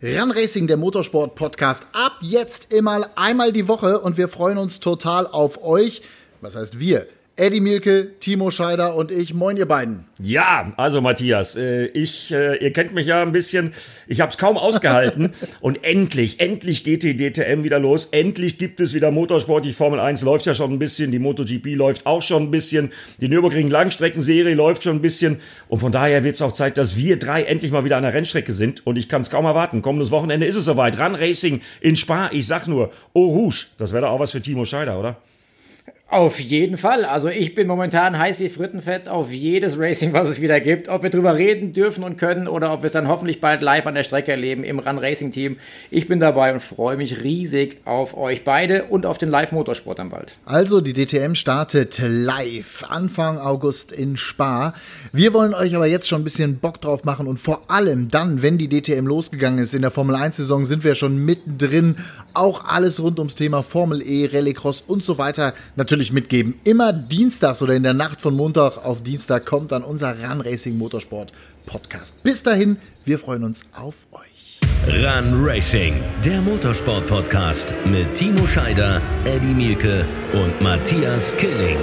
Run Racing, der Motorsport-Podcast, ab jetzt immer einmal die Woche und wir freuen uns total auf euch. Was heißt wir? Eddie Mielke, Timo Scheider und ich. Moin, ihr beiden. Ja, also Matthias, äh, ich, äh, ihr kennt mich ja ein bisschen. Ich habe es kaum ausgehalten und endlich, endlich geht die DTM wieder los. Endlich gibt es wieder Motorsport. Die Formel 1 läuft ja schon ein bisschen, die MotoGP läuft auch schon ein bisschen, die Nürburgring Langstreckenserie läuft schon ein bisschen und von daher wird es auch Zeit, dass wir drei endlich mal wieder an der Rennstrecke sind und ich kann es kaum erwarten. Kommendes Wochenende ist es soweit. Run Racing in Spa. Ich sag nur, oh Rouge, das wäre doch auch was für Timo Scheider, oder? Auf jeden Fall. Also ich bin momentan heiß wie Frittenfett auf jedes Racing, was es wieder gibt. Ob wir drüber reden dürfen und können oder ob wir es dann hoffentlich bald live an der Strecke erleben im Run Racing Team. Ich bin dabei und freue mich riesig auf euch beide und auf den Live Motorsport dann bald. Also die DTM startet live Anfang August in Spa. Wir wollen euch aber jetzt schon ein bisschen Bock drauf machen und vor allem dann, wenn die DTM losgegangen ist in der Formel 1 Saison, sind wir schon mittendrin. Auch alles rund ums Thema Formel E, Rallycross und so weiter natürlich natürlich mitgeben. Immer dienstags oder in der Nacht von Montag auf Dienstag kommt dann unser Run Racing Motorsport Podcast. Bis dahin, wir freuen uns auf euch. Run Racing, der Motorsport Podcast mit Timo Scheider, Eddie Mielke und Matthias Killing.